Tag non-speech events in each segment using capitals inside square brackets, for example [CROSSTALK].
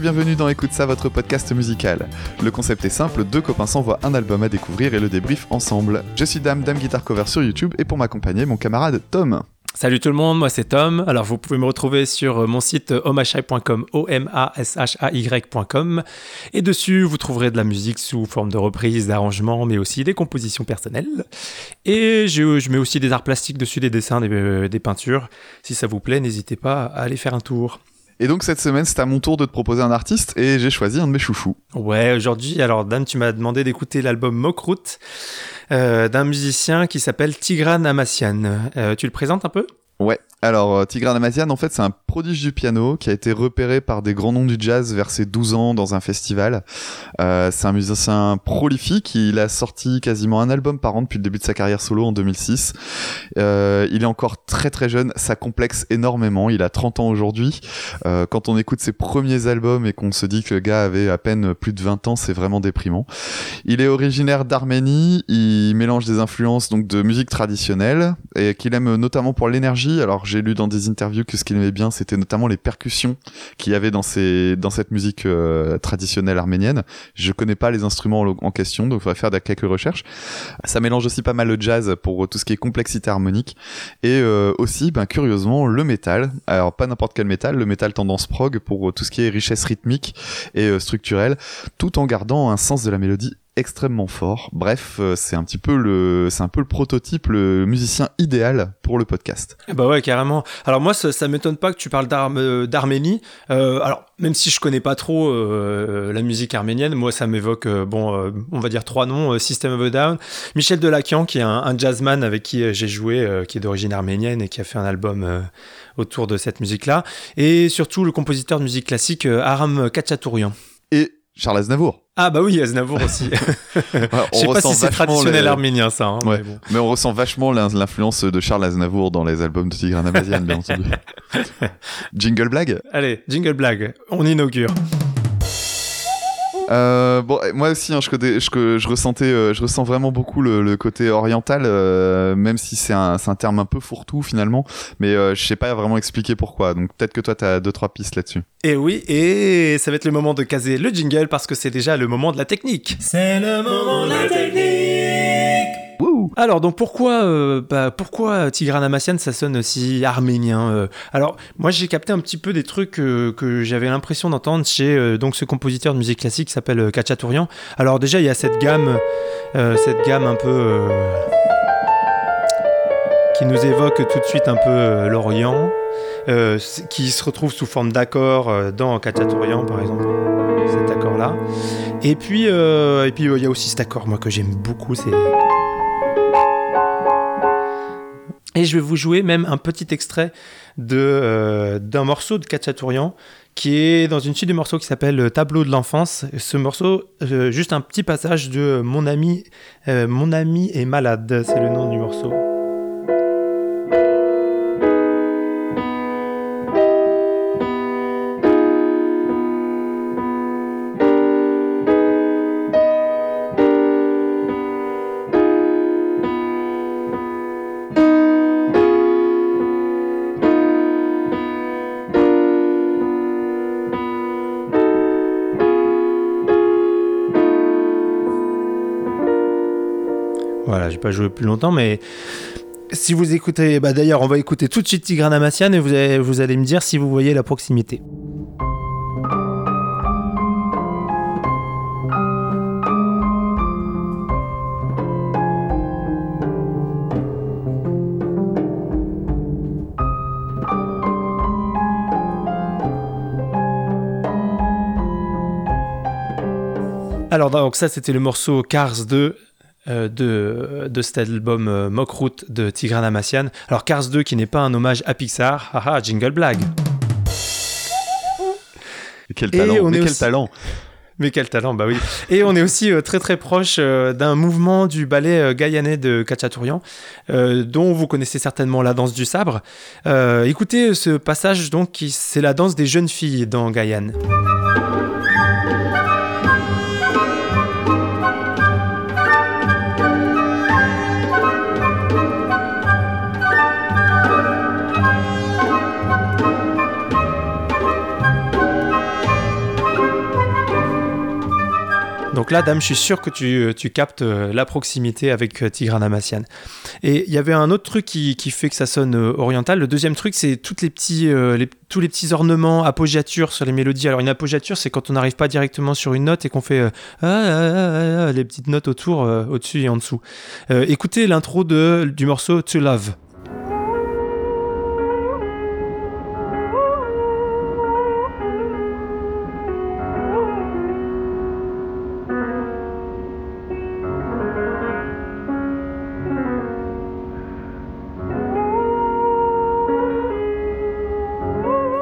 bienvenue dans Écoute ça, votre podcast musical. Le concept est simple, deux copains s'envoient un album à découvrir et le débrief ensemble. Je suis Dame, Dame Guitar Cover sur YouTube et pour m'accompagner, mon camarade Tom. Salut tout le monde, moi c'est Tom. Alors vous pouvez me retrouver sur euh, mon site omashai.com, o m a s h a y.com et dessus vous trouverez de la musique sous forme de reprises, d'arrangements, mais aussi des compositions personnelles. Et je, mets aussi des arts plastiques dessus, des dessins, des, euh, des peintures. Si ça vous plaît, n'hésitez pas à aller faire un tour. Et donc cette semaine, c'est à mon tour de te proposer un artiste et j'ai choisi un de mes chouchous. Ouais, aujourd'hui, alors Dan, tu m'as demandé d'écouter l'album Mokrout euh, d'un musicien qui s'appelle Tigran Amassian. Euh, tu le présentes un peu? Ouais, alors euh, Tigran Amazian, en fait, c'est un prodige du piano qui a été repéré par des grands noms du jazz vers ses 12 ans dans un festival. Euh, c'est un musicien prolifique, il a sorti quasiment un album par an depuis le début de sa carrière solo en 2006. Euh, il est encore très très jeune, ça complexe énormément, il a 30 ans aujourd'hui. Euh, quand on écoute ses premiers albums et qu'on se dit que le gars avait à peine plus de 20 ans, c'est vraiment déprimant. Il est originaire d'Arménie, il mélange des influences donc de musique traditionnelle et qu'il aime notamment pour l'énergie alors j'ai lu dans des interviews que ce qu'il aimait bien, c'était notamment les percussions qu'il y avait dans cette musique euh, traditionnelle arménienne. Je connais pas les instruments en question, donc il va faire quelques recherches. Ça mélange aussi pas mal le jazz pour tout ce qui est complexité harmonique et euh, aussi, ben curieusement, le métal. Alors pas n'importe quel métal, le métal tendance prog pour tout ce qui est richesse rythmique et euh, structurelle, tout en gardant un sens de la mélodie extrêmement fort. Bref, euh, c'est un petit peu le, c'est un peu le prototype, le musicien idéal pour le podcast. Bah ouais, carrément. Alors moi, ça, ça m'étonne pas que tu parles euh, d'Arménie. Euh, alors même si je connais pas trop euh, la musique arménienne, moi ça m'évoque, euh, bon, on va dire trois noms System of a Down, Michel Delakian qui est un, un jazzman avec qui j'ai joué, qui est d'origine arménienne et qui a fait un album autour de cette musique-là, et surtout le compositeur de musique classique Aram Kachatourian. Et Charles Aznavour. Ah bah oui, Aznavour aussi. [LAUGHS] [LAUGHS] ouais, Je sais pas si c'est traditionnel arménien ça. Hein, ouais. mais, bon. mais, on ressent vachement l'influence de Charles Aznavour dans les albums de Tigran Amazian, bien entendu. [LAUGHS] jingle blague? Allez, jingle blague, on inaugure. Euh, bon, moi aussi, hein, je, je, je, ressentais, euh, je ressens vraiment beaucoup le, le côté oriental, euh, même si c'est un, un, terme un peu fourre-tout finalement, mais euh, je sais pas vraiment expliquer pourquoi. Donc peut-être que toi, tu as deux trois pistes là-dessus. Et oui, et ça va être le moment de caser le jingle parce que c'est déjà le moment de la technique. C'est le moment de la technique. Alors donc pourquoi euh, bah, pourquoi Tigran Amassian ça sonne si arménien euh? Alors moi j'ai capté un petit peu des trucs que j'avais l'impression d'entendre chez euh, donc ce compositeur de musique classique qui s'appelle Kachatourian. Alors déjà il y a cette gamme cette gamme un peu qui nous évoque tout de suite un peu l'Orient, qui se retrouve sous forme d'accord dans Kachatourian par exemple cet accord là. Et puis et puis il y a aussi cet accord moi que j'aime beaucoup c'est Et je vais vous jouer même un petit extrait euh, d'un morceau de Kachatourian qui est dans une suite de morceaux qui s'appelle Tableau de l'enfance. Ce morceau, euh, juste un petit passage de Mon ami, euh, mon ami est malade, c'est le nom du morceau. J'ai pas joué plus longtemps, mais si vous écoutez, bah d'ailleurs, on va écouter tout de suite Tigran Amassian et vous allez, vous allez me dire si vous voyez la proximité. Alors donc ça c'était le morceau Cars 2 euh, de, de cet album euh, Mokrout de Tigran Amassian. Alors Cars 2 qui n'est pas un hommage à Pixar, haha, jingle blague. Quel talent, mais quel aussi... talent mais quel talent, bah oui. Et on est aussi euh, très très proche euh, d'un mouvement du ballet euh, gaïanais de Kachatourian, euh, dont vous connaissez certainement la danse du sabre. Euh, écoutez ce passage, donc, c'est la danse des jeunes filles dans Guyane. Donc là, dame, je suis sûr que tu, tu captes euh, la proximité avec euh, Tigran Amassian. Et il y avait un autre truc qui, fait que ça sonne euh, oriental. Le deuxième truc, c'est toutes les petits, euh, tous les petits ornements, appoggiatures sur les mélodies. Alors une appoggiature, c'est quand on n'arrive pas directement sur une note et qu'on fait euh, ah, ah, ah, les petites notes autour, euh, au-dessus et en dessous. Euh, écoutez l'intro du morceau To Love.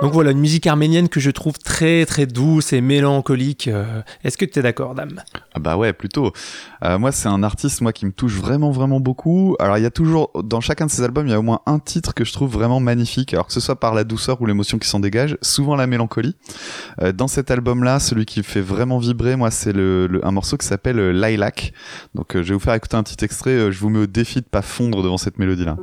Donc voilà, une musique arménienne que je trouve très très douce et mélancolique. Euh, Est-ce que tu es d'accord, dame? Ah bah ouais, plutôt. Euh, moi, c'est un artiste moi qui me touche vraiment vraiment beaucoup. Alors il y a toujours dans chacun de ses albums, il y a au moins un titre que je trouve vraiment magnifique. Alors que ce soit par la douceur ou l'émotion qui s'en dégage, souvent la mélancolie. Euh, dans cet album-là, celui qui me fait vraiment vibrer, moi, c'est le, un morceau qui s'appelle Lilac. Donc je vais vous faire écouter un petit extrait. Je vous mets au défi de pas fondre devant cette mélodie-là.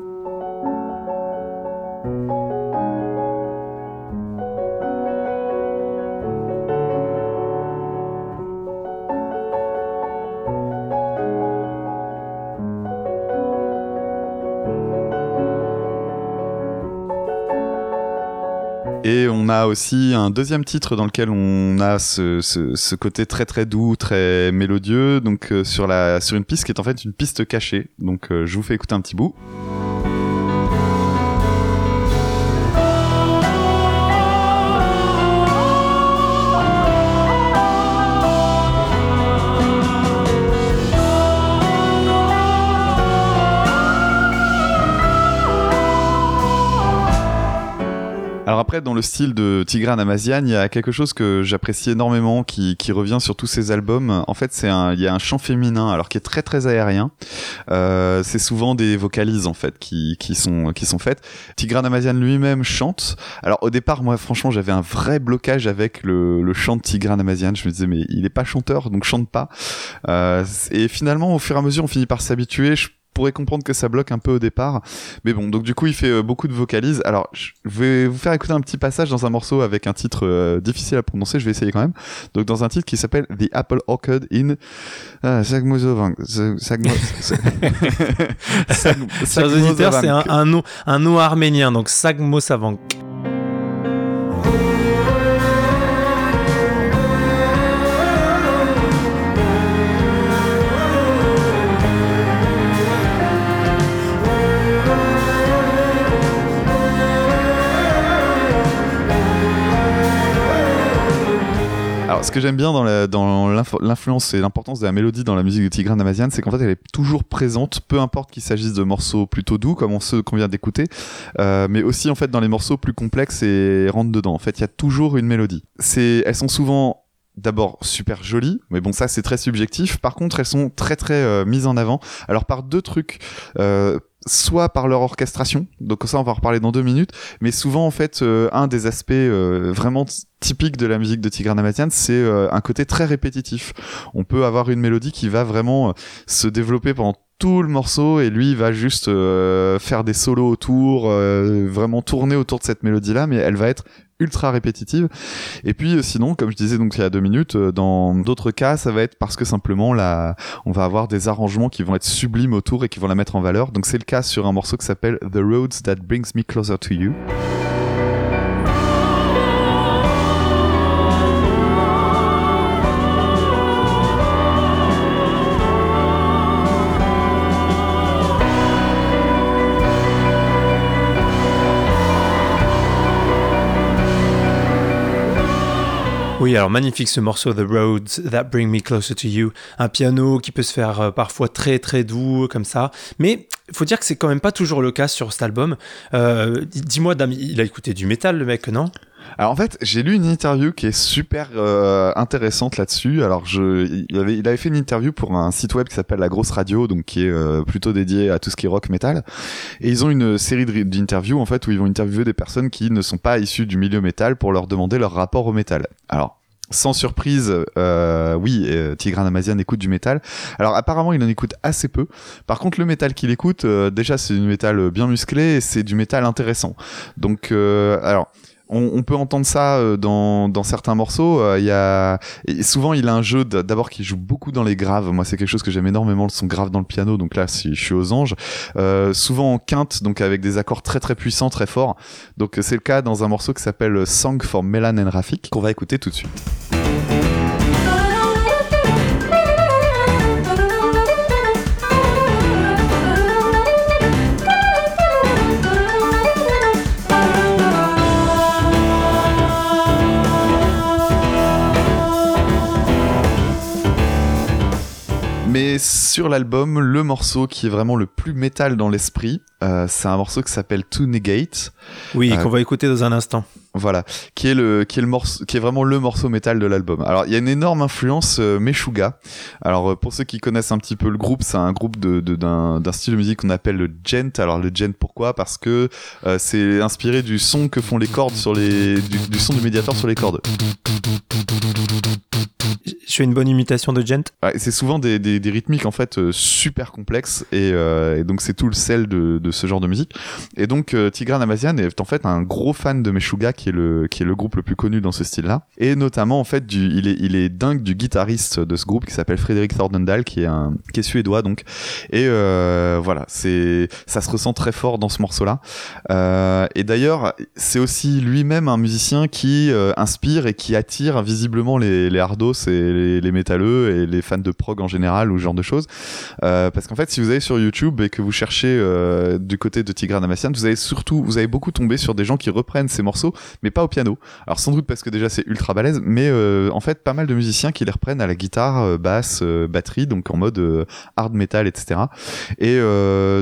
Aussi un deuxième titre dans lequel on a ce côté très très doux, très mélodieux, donc euh, sur la sur une piste qui est en fait une piste cachée. Donc euh, je vous fais écouter un petit bout. Après, dans le style de Tigran Amazian, il y a quelque chose que j'apprécie énormément, qui, qui revient sur tous ses albums. En fait, c'est un, il y a un chant féminin, alors qui est très très aérien. Euh, c'est souvent des vocalises en fait qui, qui sont qui sont faites. Tigran Amazian lui-même chante. Alors au départ, moi, franchement, j'avais un vrai blocage avec le, le chant de Tigran Amazian. Je me disais, mais il est pas chanteur, donc chante pas. Euh, et finalement, au fur et à mesure, on finit par s'habituer. Je pourrais comprendre que ça bloque un peu au départ. Mais bon, donc du coup, il fait euh, beaucoup de vocalises. Alors, je vais vous faire écouter un petit passage dans un morceau avec un titre euh, difficile à prononcer. Je vais essayer quand même. Donc, dans un titre qui s'appelle The Apple Orchard in ah, Sagmozovang. Sagmo- Sag- [LAUGHS] Chers auditeurs, c'est un, un nom, un nom arménien, donc Sagmo Ce que j'aime bien dans la- dans l'influence et l'importance de la mélodie dans la musique de Tigran Amazian, c'est qu'en fait, elle est toujours présente, peu importe qu'il s'agisse de morceaux plutôt doux, comme ceux qu'on vient d'écouter, euh, mais aussi en fait dans les morceaux plus complexes et rentre dedans. En fait, il y a toujours une mélodie. C'est, elles sont souvent d'abord super jolies, mais bon, ça c'est très subjectif. Par contre, elles sont très très euh, mises en avant. Alors par deux trucs. Euh, soit par leur orchestration, donc ça on va en reparler dans deux minutes, mais souvent en fait euh, un des aspects euh, vraiment t- typiques de la musique de Tigran Amazian, c'est euh, un côté très répétitif. On peut avoir une mélodie qui va vraiment euh, se développer pendant tout le morceau et lui va juste euh, faire des solos autour, euh, vraiment tourner autour de cette mélodie là, mais elle va être ultra répétitive. Et puis euh, sinon, comme je disais donc il y a deux minutes, euh, dans d'autres cas, ça va être parce que simplement là, on va avoir des arrangements qui vont être sublimes autour et qui vont la mettre en valeur. Donc c'est le cas sur un morceau qui s'appelle The Roads That Brings Me Closer to You. Oui, alors magnifique ce morceau The Roads That Bring Me Closer to You. Un piano qui peut se faire euh, parfois très très doux comme ça. Mais il faut dire que c'est quand même pas toujours le cas sur cet album. Euh, Dis-moi, Dame, il a écouté du métal le mec, non? Alors en fait, j'ai lu une interview qui est super euh, intéressante là-dessus. Alors je, il avait, il avait fait une interview pour un site web qui s'appelle La Grosse Radio, donc qui est euh, plutôt dédié à tout ce qui est rock metal. Et ils ont une série de- d'interviews en fait où ils vont interviewer des personnes qui ne sont pas issues du milieu métal pour leur demander leur rapport au métal. Alors sans surprise, euh, oui, euh, Tigran Amazian écoute du métal. Alors apparemment, il en écoute assez peu. Par contre, le métal qu'il écoute, euh, déjà, c'est du métal bien musclé et c'est du métal intéressant. Donc, euh, alors, on, peut entendre ça euh, dans, certains morceaux. Euh, il y a et souvent il a un jeu d'abord qui joue beaucoup dans les graves. Moi, c'est quelque chose que j'aime énormément, le son grave dans le piano. Donc là, je suis aux anges, euh, souvent en quinte, donc avec des accords très très puissants, très forts. Donc c'est le cas dans un morceau qui s'appelle Song for Melan and Rafik qu'on va écouter tout de suite. Sur l'album, le morceau qui est vraiment le plus métal dans l'esprit, euh, c'est un morceau qui s'appelle To Negate. Oui, euh, qu'on va écouter dans un instant. Voilà, qui est le qui est le morceau qui est vraiment le morceau métal de l'album. Alors, il y a une énorme influence euh, Meshuga. Alors pour ceux qui connaissent un petit peu le groupe, c'est un groupe de d'un d'un style de musique qu'on appelle le djent. Alors le djent pourquoi? Parce que c'est inspiré du son que font les cordes sur les du, son du médiateur sur les cordes. Je fais une bonne imitation de. Ouais, c'est souvent des, des, rythmiques en fait super complexes et, et donc c'est tout le sel de, de ce genre de musique. Et donc Tigran Amazian est en fait un gros fan de Meshuga qui est le qui est le groupe le plus connu dans ce style-là. Et notamment en fait du, il est il est dingue du guitariste de ce groupe qui s'appelle Frédéric Thordendal qui est un qui suédois donc. Et euh, voilà, c'est ça se ressent très fort dans ce morceau-là. Euh, et d'ailleurs, c'est aussi lui-même un musicien qui euh, inspire et qui attire visiblement les les hardos et les, les métalleux et les fans de prog en général ou ce genre de choses. Euh, parce qu'en fait, si vous allez sur YouTube et que vous cherchez euh, du côté de Tigran Amassian, vous avez surtout vous avez beaucoup tombé sur des gens qui reprennent ces morceaux mais pas au piano. Alors sans doute parce que déjà c'est ultra balèze, mais euh, en fait pas mal de musiciens qui les reprennent à la guitare, euh, basse, batterie, donc en mode hard metal, etc. Et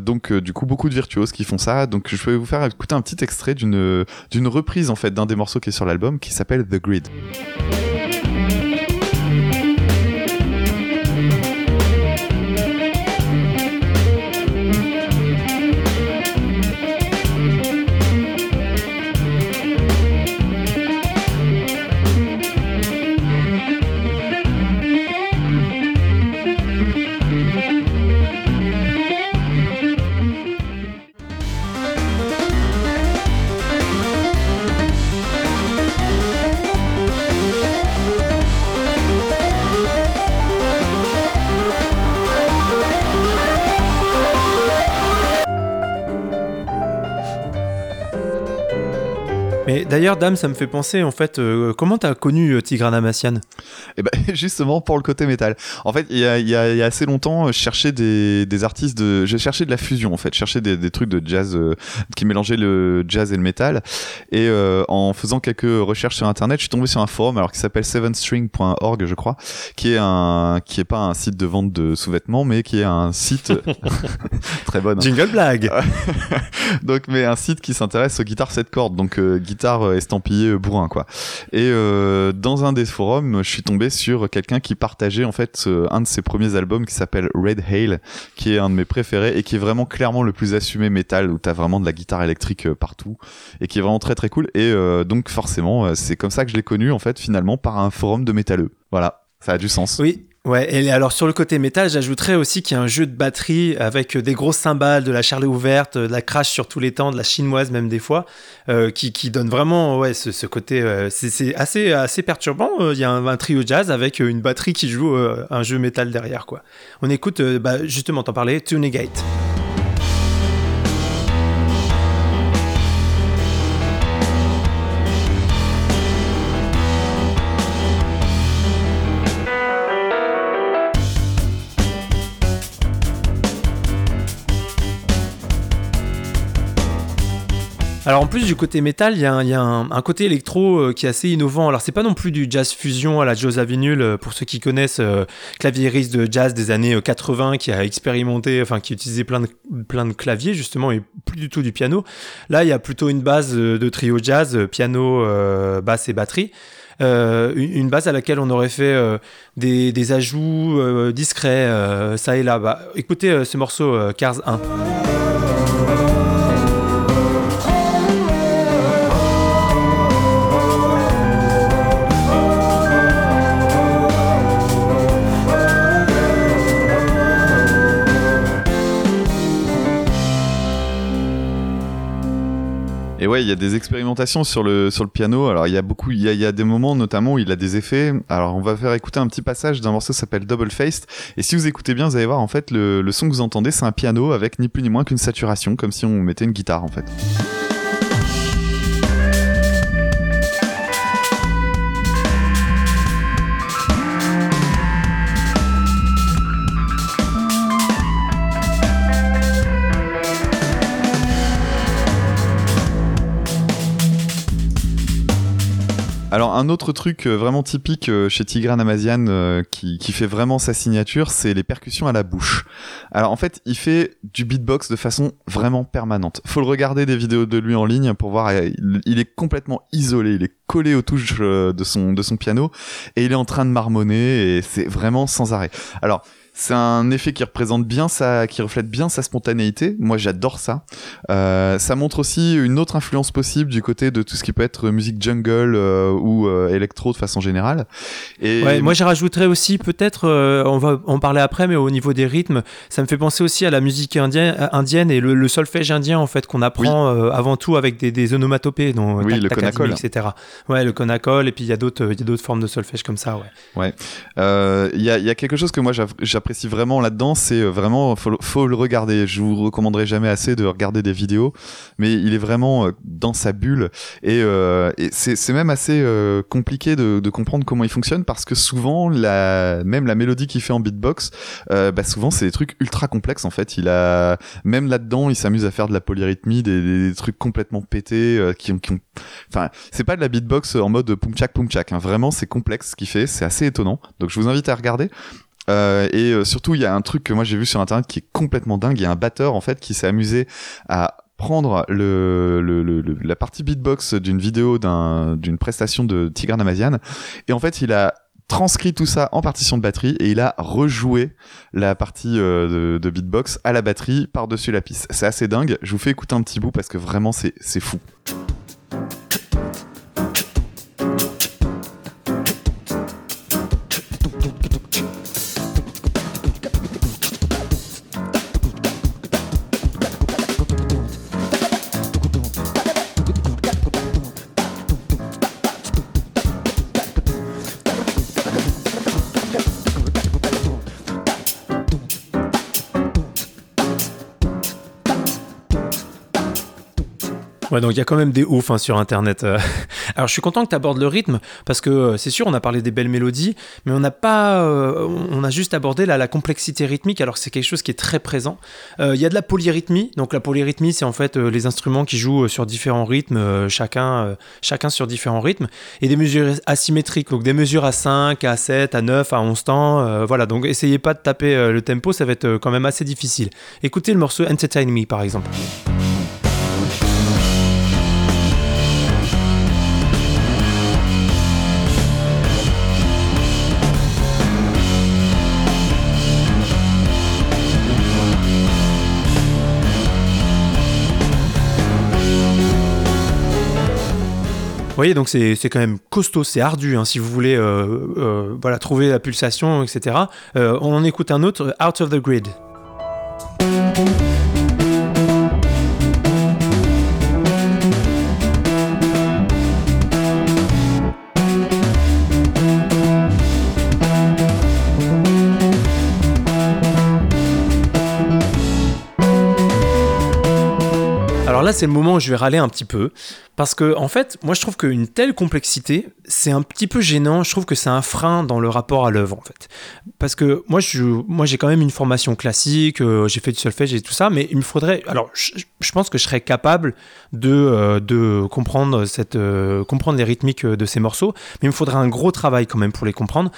donc du coup beaucoup de virtuoses qui font ça. Donc je vais vous faire écouter un petit extrait d'une reprise en fait d'un des morceaux qui est sur l'album qui s'appelle The Grid. D'ailleurs, Dame, ça me fait penser, en fait, euh, comment t'as connu euh, Tigran Amassian Eh ben, [LAUGHS] justement, pour le côté métal. En fait, il y a, assez longtemps, je cherchais des, artistes de. J'ai cherché de la fusion, en fait. Je cherchais des, trucs de jazz euh, qui mélangeaient le jazz et le métal. Et en faisant quelques recherches sur Internet, je suis tombé sur un forum, alors qui s'appelle sevenstring.org, je crois, qui est un, qui est pas un site de vente de sous-vêtements, mais qui est un site [LAUGHS] très bon. Hein. Jingle blague. [LAUGHS] donc, mais un site qui s'intéresse aux guitares 7 cordes, donc guitare euh, estampillé euh, bourrin quoi. Et euh, dans un des forums, je suis tombé sur quelqu'un qui partageait en fait un de ses premiers albums qui s'appelle Red Hail, qui est un de mes préférés et qui est vraiment clairement le plus assumé métal où t'as vraiment de la guitare électrique partout et qui est vraiment très très cool. Et donc forcément, c'est comme ça que je l'ai connu en fait finalement par un forum de métalleux. Voilà, ça a du sens. Oui, Ouais, et alors sur le côté métal, j'ajouterais aussi qu'il y a un jeu de batterie avec des grosses cymbales, de la charlée ouverte, de la crash sur tous les temps, de la chinoise même des fois, euh, qui, qui, donne vraiment ouais, ce, ce côté. Euh, c'est assez, assez perturbant. Euh, il y a un, trio jazz avec une batterie qui joue un jeu métal derrière. quoi. On écoute, bah, justement, t'en parlais, Tunegate. Alors en plus du côté métal, il y a, un, côté électro euh, qui est assez innovant. Alors c'est pas non plus du jazz fusion à la Joe Zawinul, euh, pour ceux qui connaissent, euh, claviériste de jazz des années 80 qui a expérimenté, enfin qui utilisait plein de, plein de claviers justement et plus du tout du piano. Là il y a plutôt une base de trio jazz, piano, basse et batterie. une base à laquelle on aurait fait des, ajouts discrets, ça et là. Bah, écoutez ce morceau Cars 1. Et ouais, il y a des expérimentations sur le sur le piano. Alors il y a beaucoup, il y a, y a des moments notamment où il a des effets. Alors on va faire écouter un petit passage d'un morceau qui s'appelle Double Faced. Et si vous écoutez bien, vous allez voir en fait le, le son que vous entendez, c'est un piano avec ni plus ni moins qu'une saturation, comme si on mettait une guitare en fait. Alors un autre truc euh, vraiment typique euh, chez Tigran Amazian euh, qui, qui fait vraiment sa signature, c'est les percussions à la bouche. Alors en fait, il fait du beatbox de façon vraiment permanente. Faut le regarder des vidéos de lui en ligne pour voir. Il, est complètement isolé, il est collé aux touches de son de son piano et il est en train de marmonner et c'est vraiment sans arrêt. Alors c'est un effet qui représente bien sa, qui reflète bien sa spontanéité. Moi, j'adore ça. Euh, ça montre aussi une autre influence possible du côté de tout ce qui peut être musique jungle euh, ou euh, électro de façon générale. Et ouais, moi, j'y rajouterais aussi peut-être, on va en parler après, mais au niveau des rythmes, ça me fait penser aussi à la musique indienne, indienne et le, le solfège indien en fait qu'on apprend oui. avant tout avec des, des onomatopées, donc oui, tac, le tac, konakol, etc. Ouais, le konakol et puis il y a d'autres, il y a d'autres formes de solfège comme ça, ouais. Ouais. Il y a, y a quelque chose que moi j'apprécie vraiment là-dedans, c'est vraiment faut, le regarder. Je vous recommanderai jamais assez de regarder des vidéos, mais il est vraiment dans sa bulle et, euh, et c'est même assez euh, compliqué de, de, comprendre comment il fonctionne parce que souvent la même la mélodie qu'il fait en beatbox, euh, bah souvent c'est des trucs ultra complexes en fait. Il a même là-dedans, il s'amuse à faire de la polyrythmie, des, des trucs complètement pétés euh, qui, qui ont, enfin c'est pas de la beatbox en mode poum tchak poum tchak. Hein. Vraiment c'est complexe ce qu'il fait, c'est assez étonnant. Donc je vous invite à regarder. Euh, et euh, surtout, il y a un truc que moi j'ai vu sur internet qui est complètement dingue. Il y a un batteur en fait qui s'est amusé à prendre la partie beatbox d'une vidéo d'une prestation de Tigran Amazian et en fait il a transcrit tout ça en partition de batterie et il a rejoué la partie euh, de, beatbox à la batterie par-dessus la piste. C'est assez dingue. Je vous fais écouter un petit bout parce que vraiment c'est fou. Ouais, donc il y a quand même des oufs hein, sur Internet. [LAUGHS] Alors je suis content que tu abordes le rythme parce que c'est sûr, on a parlé des belles mélodies, mais on n'a pas, euh, on a juste abordé la, la complexité rythmique. Alors c'est quelque chose qui est très présent. Il euh, y a de la polyrythmie. Donc la polyrythmie, c'est en fait euh, les instruments qui jouent sur différents rythmes, chacun, chacun sur différents rythmes, et des mesures asymétriques. Donc des mesures à 5, à 7, à 9, à 11 temps. voilà. Donc essayez pas de taper le tempo, ça va être quand même assez difficile. Écoutez le morceau Entertain Me par exemple. Voyez, donc c'est quand même costaud, c'est ardu, hein, si vous voulez euh, euh, voilà, trouver la pulsation, etc. Euh, on en écoute un autre, Out of the Grid. Alors là, c'est le moment où je vais râler un petit peu. Parce que, en fait, moi, je trouve qu'une telle complexité, c'est un petit peu gênant. Je trouve que c'est un frein dans le rapport à l'œuvre, en fait. Parce que moi, moi, j'ai quand même une formation classique, euh, j'ai fait du solfège et tout ça, mais il me faudrait. Alors, je, pense que je serais capable de, euh, euh, comprendre les rythmiques de ces morceaux, mais il me faudrait un gros travail quand même pour les comprendre.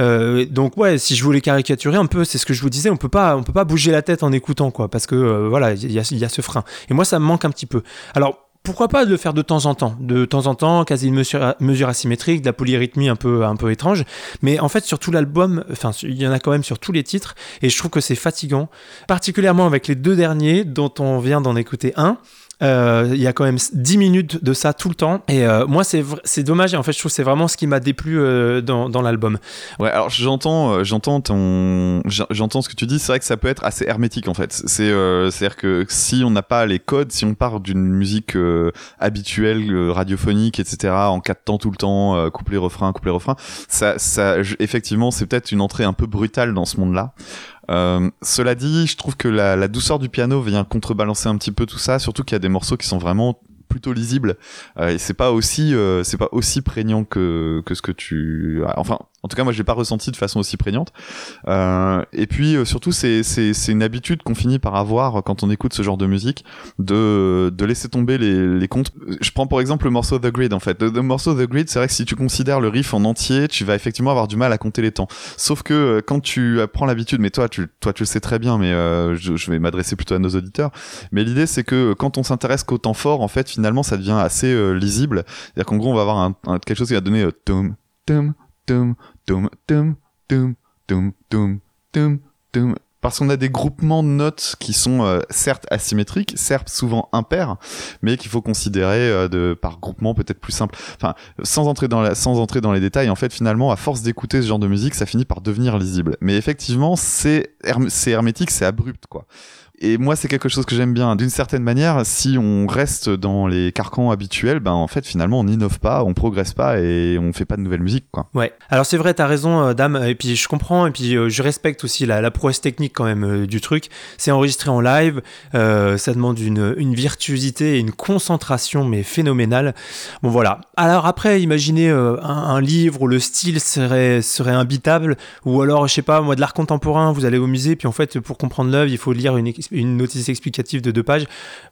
Donc, ouais, si je voulais caricaturer un peu, c'est ce que je vous disais, on peut pas, on peut pas bouger la tête en écoutant, quoi, parce que, voilà, il y a, y a ce frein. Et moi, ça me manque un petit peu. Alors, pourquoi pas de le faire de temps en temps? De temps en temps, quasi une mesure, asymétrique, de la polyrythmie un peu, un peu étrange. Mais en fait, sur tout l'album, enfin, il y en a quand même sur tous les titres, et je trouve que c'est fatigant, particulièrement avec les deux derniers, dont on vient d'en écouter un. Euh, il y a quand même 10 minutes de ça tout le temps. Et euh, moi, c'est dommage. Et en fait, je trouve que c'est vraiment ce qui m'a déplu euh, dans, dans l'album. Ouais, alors j'entends, j'entends ton, j'entends ce que tu dis. C'est vrai que ça peut être assez hermétique en fait. C'est, c'est-à-dire que si on n'a pas les codes, si on part d'une musique habituelle, radiophonique, etc., en quatre temps tout le temps, couplet refrain, couplet refrain, ça, ça, effectivement, c'est peut-être une entrée un peu brutale dans ce monde-là. Euh, cela dit, je trouve que la, la, douceur du piano vient contrebalancer un petit peu tout ça, surtout qu'il y a des morceaux qui sont vraiment plutôt lisibles. Euh, et c'est pas aussi euh, c'est pas aussi prégnant que que ce que tu enfin en tout cas, moi, je l'ai pas ressenti de façon aussi prégnante. Euh, et puis, euh, surtout, c'est une habitude qu'on finit par avoir quand on écoute ce genre de musique, de de laisser tomber les les comptes. Je prends pour exemple le morceau The Grid. En fait, le, morceau The Grid, c'est vrai que si tu considères le riff en entier, tu vas effectivement avoir du mal à compter les temps. Sauf que euh, quand tu prends l'habitude, mais toi, tu toi, tu le sais très bien, mais euh, je, je, vais m'adresser plutôt à nos auditeurs. Mais l'idée, c'est que quand on s'intéresse qu'au temps fort, en fait, finalement, ça devient assez euh, lisible. C'est-à-dire qu'en gros, on va avoir un, quelque chose qui va donner euh, tum tum parce qu'on a des groupements de notes qui sont euh, certes asymétriques, certes souvent impairs, mais qu'il faut considérer euh, de, par groupement peut-être plus simple. Enfin, sans entrer, dans la, sans entrer dans les détails, en fait, finalement, à force d'écouter ce genre de musique, ça finit par devenir lisible. Mais effectivement, c'est herm hermétique, c'est abrupt, quoi. Et moi, c'est quelque chose que j'aime bien. D'une certaine manière, si on reste dans les carcans habituels, ben en fait, finalement, on n'innove pas, on progresse pas et on fait pas de nouvelle musique, quoi. Ouais. Alors c'est vrai, t'as raison, euh, Dame. Et puis je comprends. Et puis euh, je respecte aussi la, la prouesse technique quand même euh, du truc. C'est enregistré en live. ça demande une, virtuosité et une concentration, mais phénoménale. Bon voilà. Alors après, imaginez un, un, livre où le style serait serait imbitable, ou alors je sais pas, moi de l'art contemporain. Vous allez au musée, puis en fait, pour comprendre l'œuvre, il faut lire une une notice explicative de deux pages.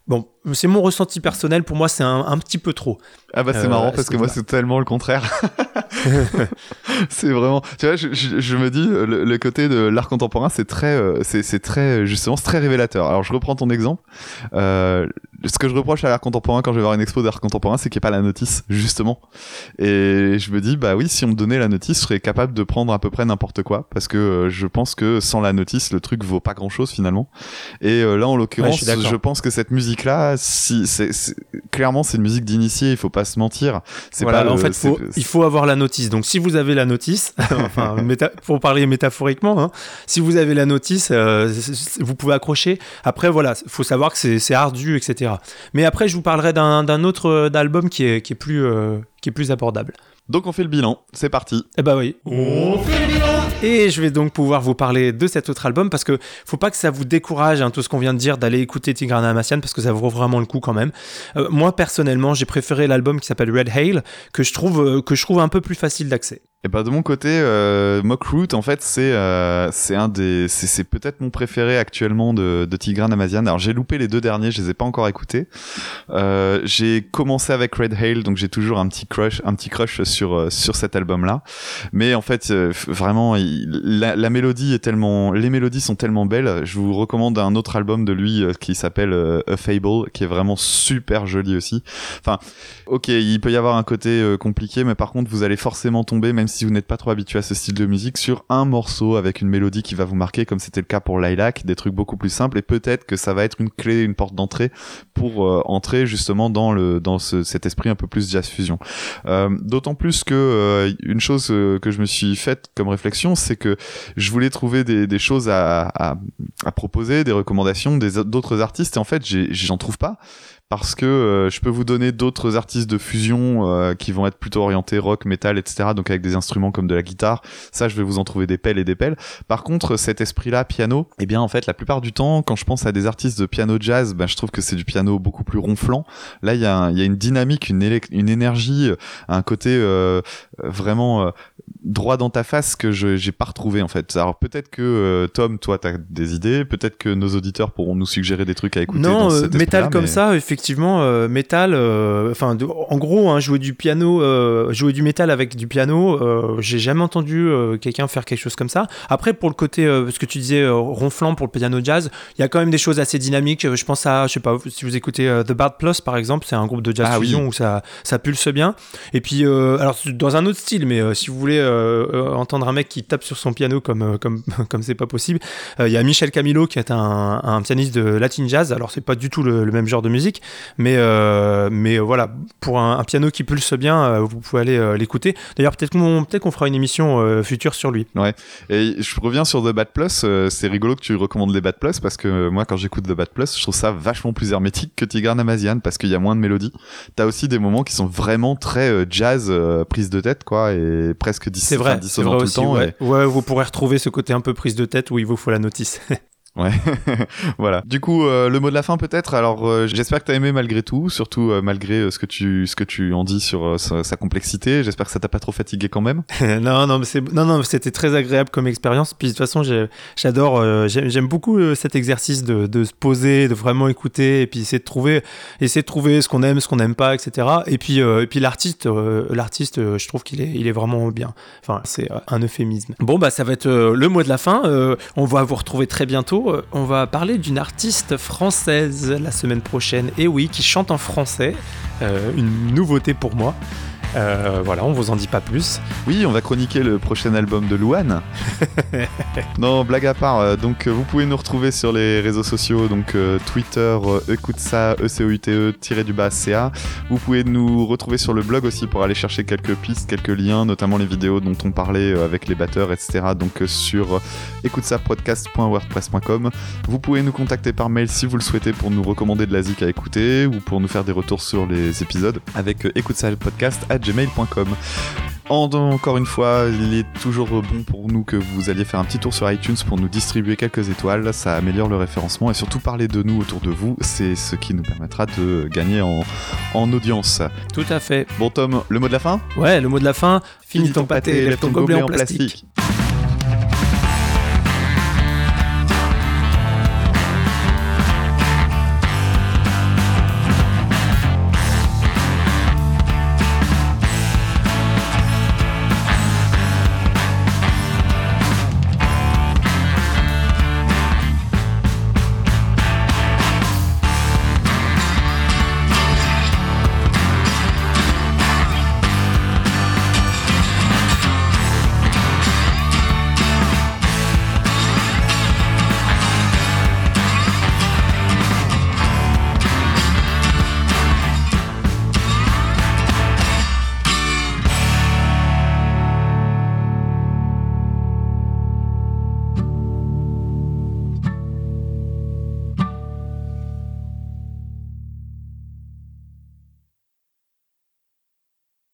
Bon, c'est mon ressenti personnel. Pour moi, c'est un, petit peu trop. Ah bah c'est marrant euh, parce que moi c'est tellement le contraire. [LAUGHS] [LAUGHS] c'est vraiment, tu vois, je, je, me dis le, côté de l'art contemporain, c'est très, euh, c'est très justement, c'est très révélateur. Alors je reprends ton exemple. Euh, ce que je reproche à l'art contemporain quand je vais voir une expo d'art contemporain, c'est qu'il n'y ait pas la notice justement. Et je me dis bah oui, si on me donnait la notice, je serais capable de prendre à peu près n'importe quoi parce que je pense que sans la notice, le truc vaut pas grand chose finalement. Et là en l'occurrence, je, pense que cette musique là, si c'est clairement c'est une musique d'initié, il faut pas se mentir. C'est pas en fait, il faut avoir la notice. Donc, si vous avez la notice, [LAUGHS] [LAUGHS] enfin, pour parler métaphoriquement, hein, si vous avez la notice, euh, vous pouvez accrocher. Après, voilà, faut savoir que c'est ardu, etc. Mais après, je vous parlerai d'un autre euh, album qui est, qui est plus, euh, qui est plus abordable. Donc on fait le bilan, c'est parti. Eh bah oui. On fait le bilan Et je vais donc pouvoir vous parler de cet autre album parce que faut pas que ça vous décourage hein, tout ce qu'on vient de dire d'aller écouter Tigrana Amassian parce que ça vaut vraiment le coup quand même. Euh, moi personnellement, j'ai préféré l'album qui s'appelle Red Hail que je trouve euh, que je trouve un peu plus facile d'accès. Et bah de mon côté, euh, Mock Root, en fait, c'est euh, c'est un des c'est peut-être mon préféré actuellement de de Tigran Amazian. Alors j'ai loupé les deux derniers, je les ai pas encore écoutés. Euh, j'ai commencé avec Red Hail, donc j'ai toujours un petit crush un petit crush sur euh, sur cet album-là. Mais en fait, euh, vraiment, la, la, mélodie est tellement les mélodies sont tellement belles. Je vous recommande un autre album de lui euh, qui s'appelle A Fable, qui est vraiment super joli aussi. Enfin, ok, il peut y avoir un côté compliqué, mais par contre, vous allez forcément tomber même si vous n'êtes pas trop habitué à ce style de musique, sur un morceau avec une mélodie qui va vous marquer, comme c'était le cas pour Lilac, des trucs beaucoup plus simples, et peut-être que ça va être une clé, une porte d'entrée pour euh, entrer justement dans le dans ce, cet esprit un peu plus jazz fusion. Euh, D'autant plus que euh, une chose euh, que je me suis faite comme réflexion, c'est que je voulais trouver des, des choses à, à, à, proposer, des recommandations, des d'autres artistes, et en fait, j'en trouve pas parce que euh, je peux vous donner d'autres artistes de fusion euh, qui vont être plutôt orientés rock, metal, etc. Donc avec des instruments comme de la guitare. Ça, je vais vous en trouver des pelles et des pelles. Par contre, cet esprit-là, piano, eh bien en fait, la plupart du temps, quand je pense à des artistes de piano jazz, ben, je trouve que c'est du piano beaucoup plus ronflant. Là, il y, a, y a une dynamique, une, énergie, un côté euh, vraiment droit dans ta face que je j'ai pas retrouvé en fait. Alors peut-être que euh, Tom, toi, t'as des idées, peut-être que nos auditeurs pourront nous suggérer des trucs à écouter. Non, euh, métal comme ça, effectivement, euh, métal. Enfin, en gros, hein, jouer du piano, jouer du métal avec du piano, j'ai jamais entendu quelqu'un faire quelque chose comme ça. Après, pour le côté, ce que tu disais, ronflant pour le piano jazz, il y a quand même des choses assez dynamiques. Je pense à, je sais pas, si vous écoutez The Bad Plus par exemple, c'est un groupe de jazz ah fusion où ça ça pulse bien. Et puis, alors dans un autre style, mais si vous voulez entendre un mec qui tape sur son piano comme comme [LAUGHS] comme c'est pas possible. Il y a Michel Camilo qui est un, un, pianiste de latin jazz. Alors c'est pas du tout le, même genre de musique, mais mais voilà, pour un, piano qui pulse bien, vous pouvez aller l'écouter. D'ailleurs peut-être qu'on peut-être qu'on fera une émission future sur lui. Ouais. Et je reviens sur The Bad Plus. c'est rigolo que tu recommandes les Bad Plus parce que moi quand j'écoute The Bad Plus, je trouve ça vachement plus hermétique que Tigran Amazian parce qu'il y a moins de mélodie. T'as aussi des moments qui sont vraiment très jazz, prise de tête quoi, et presque c'est vrai, c'est vrai tout aussi, le temps. Ouais. vous pourrez retrouver ce côté un peu prise de tête où il vous faut la notice. [LAUGHS] Ouais, [LAUGHS] voilà. Du coup, euh, le mot de la fin peut-être? Alors, euh, j'espère que t'as aimé malgré tout, surtout euh, malgré ce que tu ce que tu en dis sur sa, complexité. J'espère que ça t'a pas trop fatigué quand même. [LAUGHS] non, non, c'est non, non, c'était très agréable comme expérience. Puis de toute façon, j'adore, j'aime beaucoup cet exercice de, de, se poser, de vraiment écouter, et puis essayer de trouver, essayer de trouver ce qu'on aime, ce qu'on n'aime pas, etc. Et puis et puis l'artiste, l'artiste, je trouve qu'il est il est vraiment bien. Enfin, c'est un euphémisme. Bon bah ça va être le mot de la fin. on va vous retrouver très bientôt euh, on va parler d'une artiste française la semaine prochaine, et oui, qui chante en français, euh, une nouveauté pour moi. Euh, voilà, on vous en dit pas plus. Oui, on va chroniquer le prochain album de Louane. [LAUGHS] non, blague à part. Euh, donc, euh, vous pouvez nous retrouver sur les réseaux sociaux, donc Twitter, écoute ça, E-C-O-U-T-E, tiré du bas CA. Vous pouvez nous retrouver sur le blog aussi pour aller chercher quelques pistes, quelques liens, notamment les vidéos dont on parlait avec les batteurs, etc. Donc, sur écoute ça podcast.wordpress.com. Vous pouvez nous contacter par mail si vous le souhaitez pour nous recommander de la zik à écouter ou pour nous faire des retours sur les épisodes avec écoute ça podcast gmail.com. Encore une fois, il est toujours bon pour nous que vous alliez faire un petit tour sur iTunes pour nous distribuer quelques étoiles. Ça améliore le référencement et surtout parler de nous autour de vous. C'est ce qui nous permettra de gagner en, en audience. Tout à fait. Bon, Tom, le mot de la fin? Ouais, le mot de la fin. Finis ton pâté, lève ton gobelet en plastique.